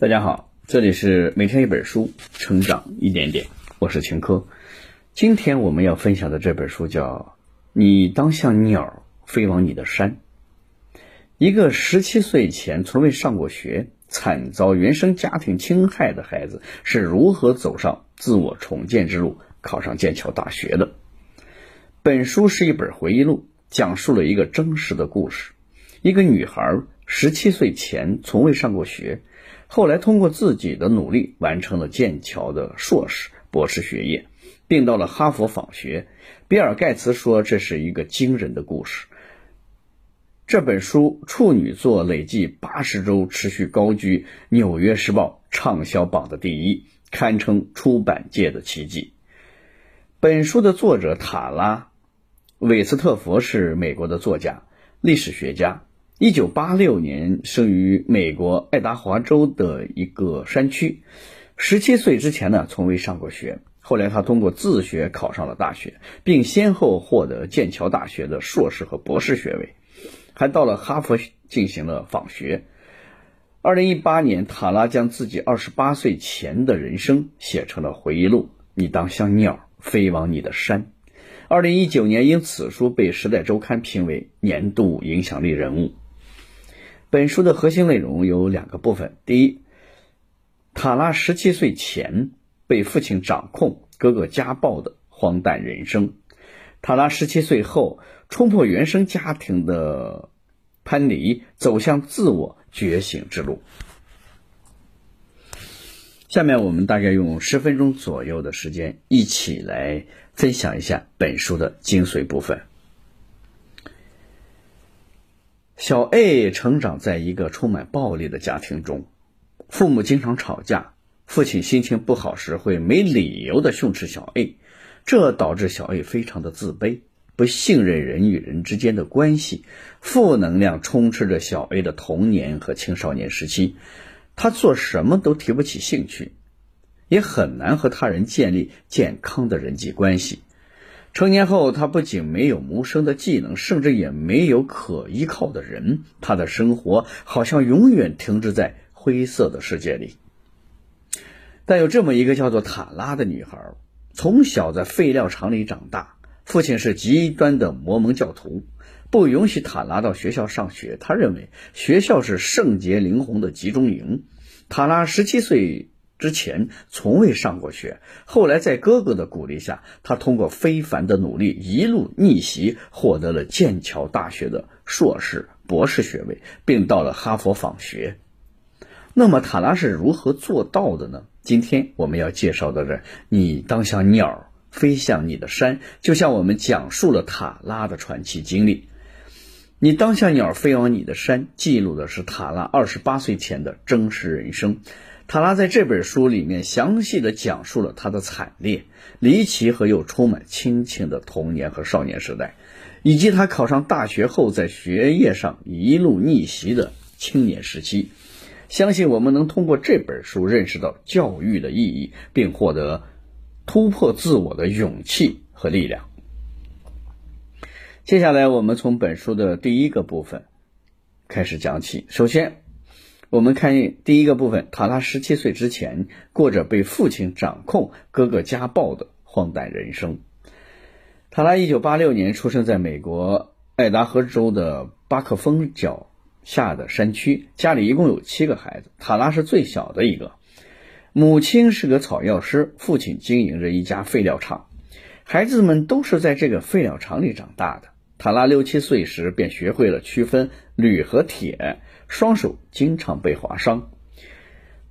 大家好，这里是每天一本书，成长一点点，我是秦科。今天我们要分享的这本书叫《你当像鸟飞往你的山》。一个十七岁前从未上过学、惨遭原生家庭侵害的孩子是如何走上自我重建之路，考上剑桥大学的？本书是一本回忆录，讲述了一个真实的故事。一个女孩十七岁前从未上过学。后来通过自己的努力完成了剑桥的硕士、博士学业，并到了哈佛访学。比尔·盖茨说这是一个惊人的故事。这本书处女作累计八十周持续高居《纽约时报》畅销榜的第一，堪称出版界的奇迹。本书的作者塔拉·韦斯特佛是美国的作家、历史学家。一九八六年生于美国爱达华州的一个山区，十七岁之前呢，从未上过学。后来他通过自学考上了大学，并先后获得剑桥大学的硕士和博士学位，还到了哈佛进行了访学。二零一八年，塔拉将自己二十八岁前的人生写成了回忆录。你当像鸟飞往你的山。二零一九年，因此书被《时代周刊》评为年度影响力人物。本书的核心内容有两个部分：第一，塔拉十七岁前被父亲掌控、哥哥家暴的荒诞人生；塔拉十七岁后冲破原生家庭的藩篱，走向自我觉醒之路。下面我们大概用十分钟左右的时间，一起来分享一下本书的精髓部分。小 A 成长在一个充满暴力的家庭中，父母经常吵架，父亲心情不好时会没理由的训斥小 A，这导致小 A 非常的自卑，不信任人与人之间的关系，负能量充斥着小 A 的童年和青少年时期，他做什么都提不起兴趣，也很难和他人建立健康的人际关系。成年后，他不仅没有谋生的技能，甚至也没有可依靠的人。他的生活好像永远停滞在灰色的世界里。但有这么一个叫做塔拉的女孩，从小在废料厂里长大，父亲是极端的摩门教徒，不允许塔拉到学校上学。他认为学校是圣洁灵魂的集中营。塔拉十七岁。之前从未上过学，后来在哥哥的鼓励下，他通过非凡的努力，一路逆袭，获得了剑桥大学的硕士、博士学位，并到了哈佛访学。那么塔拉是如何做到的呢？今天我们要介绍的是，你当像鸟飞向你的山，就像我们讲述了塔拉的传奇经历。你当像鸟飞往你的山，记录的是塔拉二十八岁前的真实人生。塔拉在这本书里面详细的讲述了他的惨烈、离奇和又充满亲情的童年和少年时代，以及他考上大学后在学业上一路逆袭的青年时期。相信我们能通过这本书认识到教育的意义，并获得突破自我的勇气和力量。接下来，我们从本书的第一个部分开始讲起。首先，我们看第一个部分，塔拉十七岁之前过着被父亲掌控、哥哥家暴的荒诞人生。塔拉一九八六年出生在美国爱达荷州的巴克峰脚下的山区，家里一共有七个孩子，塔拉是最小的一个。母亲是个草药师，父亲经营着一家废料厂，孩子们都是在这个废料厂里长大的。塔拉六七岁时便学会了区分铝和铁。双手经常被划伤。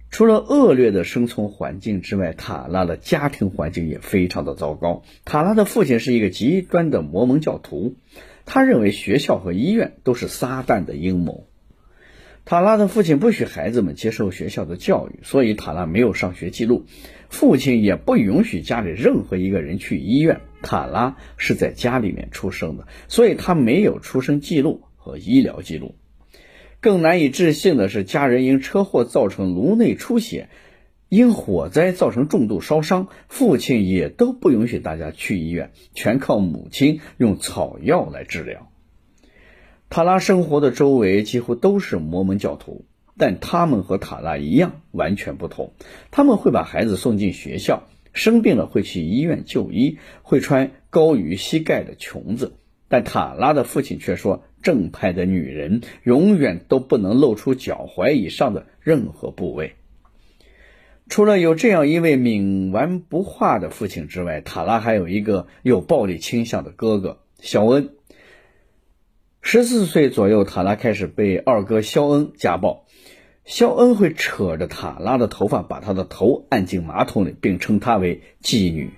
除了恶劣的生存环境之外，塔拉的家庭环境也非常的糟糕。塔拉的父亲是一个极端的摩门教徒，他认为学校和医院都是撒旦的阴谋。塔拉的父亲不许孩子们接受学校的教育，所以塔拉没有上学记录。父亲也不允许家里任何一个人去医院。塔拉是在家里面出生的，所以他没有出生记录和医疗记录。更难以置信的是，家人因车祸造成颅内出血，因火灾造成重度烧伤，父亲也都不允许大家去医院，全靠母亲用草药来治疗。塔拉生活的周围几乎都是摩门教徒，但他们和塔拉一样完全不同。他们会把孩子送进学校，生病了会去医院就医，会穿高于膝盖的裙子。但塔拉的父亲却说，正派的女人永远都不能露出脚踝以上的任何部位。除了有这样一位冥顽不化的父亲之外，塔拉还有一个有暴力倾向的哥哥肖恩。十四岁左右，塔拉开始被二哥肖恩家暴。肖恩会扯着塔拉的头发，把她的头按进马桶里，并称她为妓女。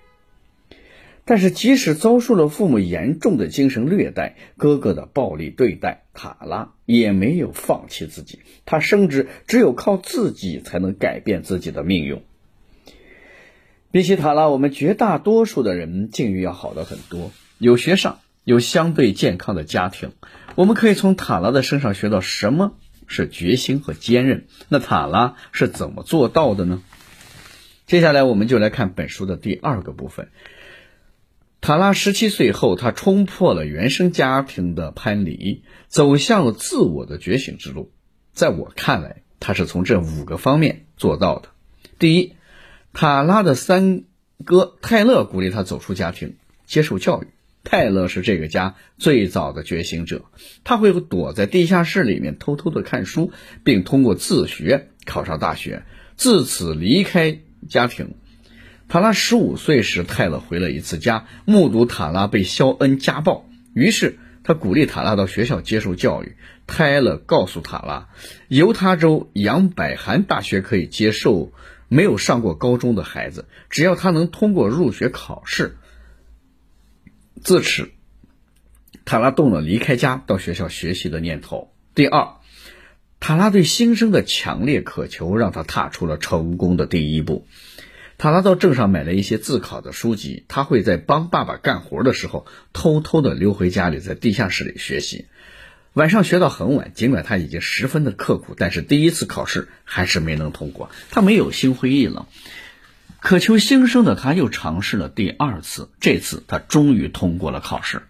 但是，即使遭受了父母严重的精神虐待，哥哥的暴力对待，塔拉也没有放弃自己。他深知只有靠自己才能改变自己的命运。比起塔拉，我们绝大多数的人境遇要好的很多，有学上。有相对健康的家庭，我们可以从塔拉的身上学到什么是决心和坚韧。那塔拉是怎么做到的呢？接下来我们就来看本书的第二个部分。塔拉十七岁后，他冲破了原生家庭的藩篱，走向了自我的觉醒之路。在我看来，他是从这五个方面做到的。第一，塔拉的三哥泰勒鼓励他走出家庭，接受教育。泰勒是这个家最早的觉醒者，他会躲在地下室里面偷偷的看书，并通过自学考上大学，自此离开家庭。塔拉十五岁时，泰勒回了一次家，目睹塔拉被肖恩家暴，于是他鼓励塔拉到学校接受教育。泰勒告诉塔拉，犹他州杨百涵大学可以接受没有上过高中的孩子，只要他能通过入学考试。自此，塔拉动了离开家到学校学习的念头。第二，塔拉对新生的强烈渴求让他踏出了成功的第一步。塔拉到镇上买了一些自考的书籍，他会在帮爸爸干活的时候偷偷的溜回家里，在地下室里学习。晚上学到很晚，尽管他已经十分的刻苦，但是第一次考试还是没能通过。他没有心灰意冷。渴求新生的他，又尝试了第二次。这次他终于通过了考试。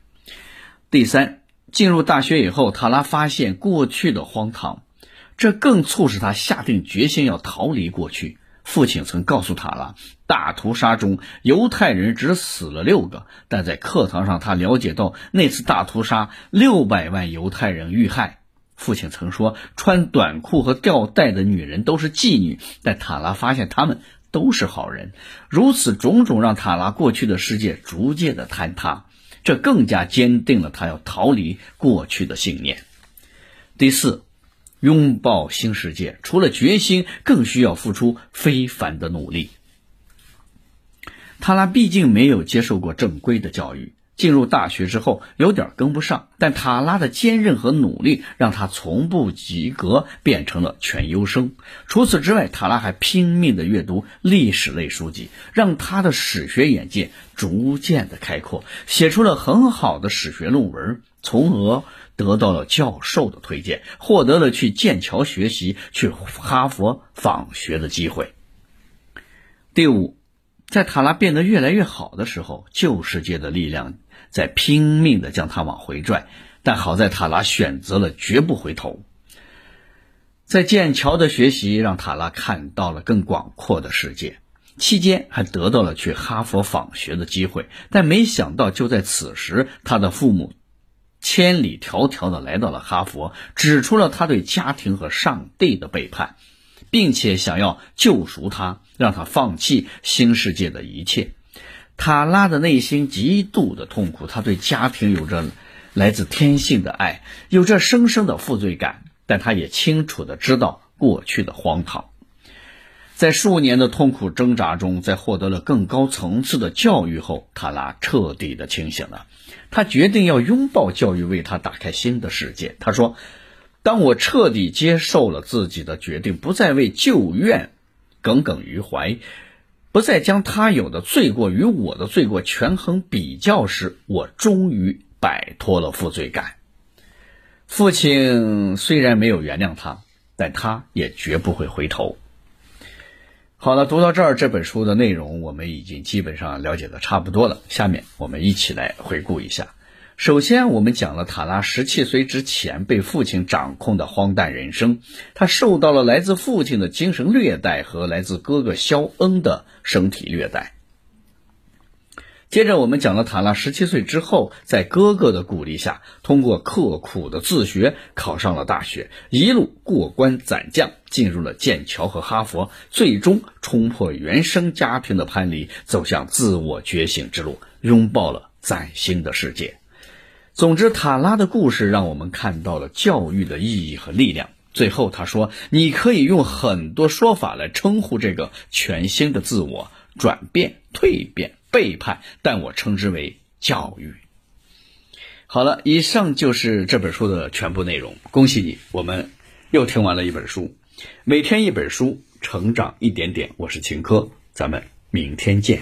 第三，进入大学以后，塔拉发现过去的荒唐，这更促使他下定决心要逃离过去。父亲曾告诉塔拉，大屠杀中犹太人只死了六个，但在课堂上他了解到，那次大屠杀六百万犹太人遇害。父亲曾说，穿短裤和吊带的女人都是妓女，但塔拉发现他们。都是好人，如此种种让塔拉过去的世界逐渐的坍塌，这更加坚定了他要逃离过去的信念。第四，拥抱新世界，除了决心，更需要付出非凡的努力。塔拉毕竟没有接受过正规的教育。进入大学之后，有点跟不上，但塔拉的坚韧和努力让他从不及格变成了全优生。除此之外，塔拉还拼命地阅读历史类书籍，让他的史学眼界逐渐的开阔，写出了很好的史学论文，从而得到了教授的推荐，获得了去剑桥学习、去哈佛访学的机会。第五，在塔拉变得越来越好的时候，旧世界的力量。在拼命的将他往回拽，但好在塔拉选择了绝不回头。在剑桥的学习让塔拉看到了更广阔的世界，期间还得到了去哈佛访学的机会。但没想到就在此时，他的父母千里迢迢的来到了哈佛，指出了他对家庭和上帝的背叛，并且想要救赎他，让他放弃新世界的一切。塔拉的内心极度的痛苦，他对家庭有着来自天性的爱，有着深深的负罪感，但他也清楚的知道过去的荒唐。在数年的痛苦挣扎中，在获得了更高层次的教育后，塔拉彻底的清醒了。他决定要拥抱教育，为他打开新的世界。他说：“当我彻底接受了自己的决定，不再为旧怨耿耿于怀。”不再将他有的罪过与我的罪过权衡比较时，我终于摆脱了负罪感。父亲虽然没有原谅他，但他也绝不会回头。好了，读到这儿，这本书的内容我们已经基本上了解的差不多了。下面我们一起来回顾一下。首先，我们讲了塔拉十七岁之前被父亲掌控的荒诞人生，他受到了来自父亲的精神虐待和来自哥哥肖恩的身体虐待。接着，我们讲了塔拉十七岁之后，在哥哥的鼓励下，通过刻苦的自学，考上了大学，一路过关斩将，进入了剑桥和哈佛，最终冲破原生家庭的藩篱，走向自我觉醒之路，拥抱了崭新的世界。总之，塔拉的故事让我们看到了教育的意义和力量。最后，他说：“你可以用很多说法来称呼这个全新的自我转变、蜕变、背叛，但我称之为教育。”好了，以上就是这本书的全部内容。恭喜你，我们又听完了一本书。每天一本书，成长一点点。我是秦科，咱们明天见。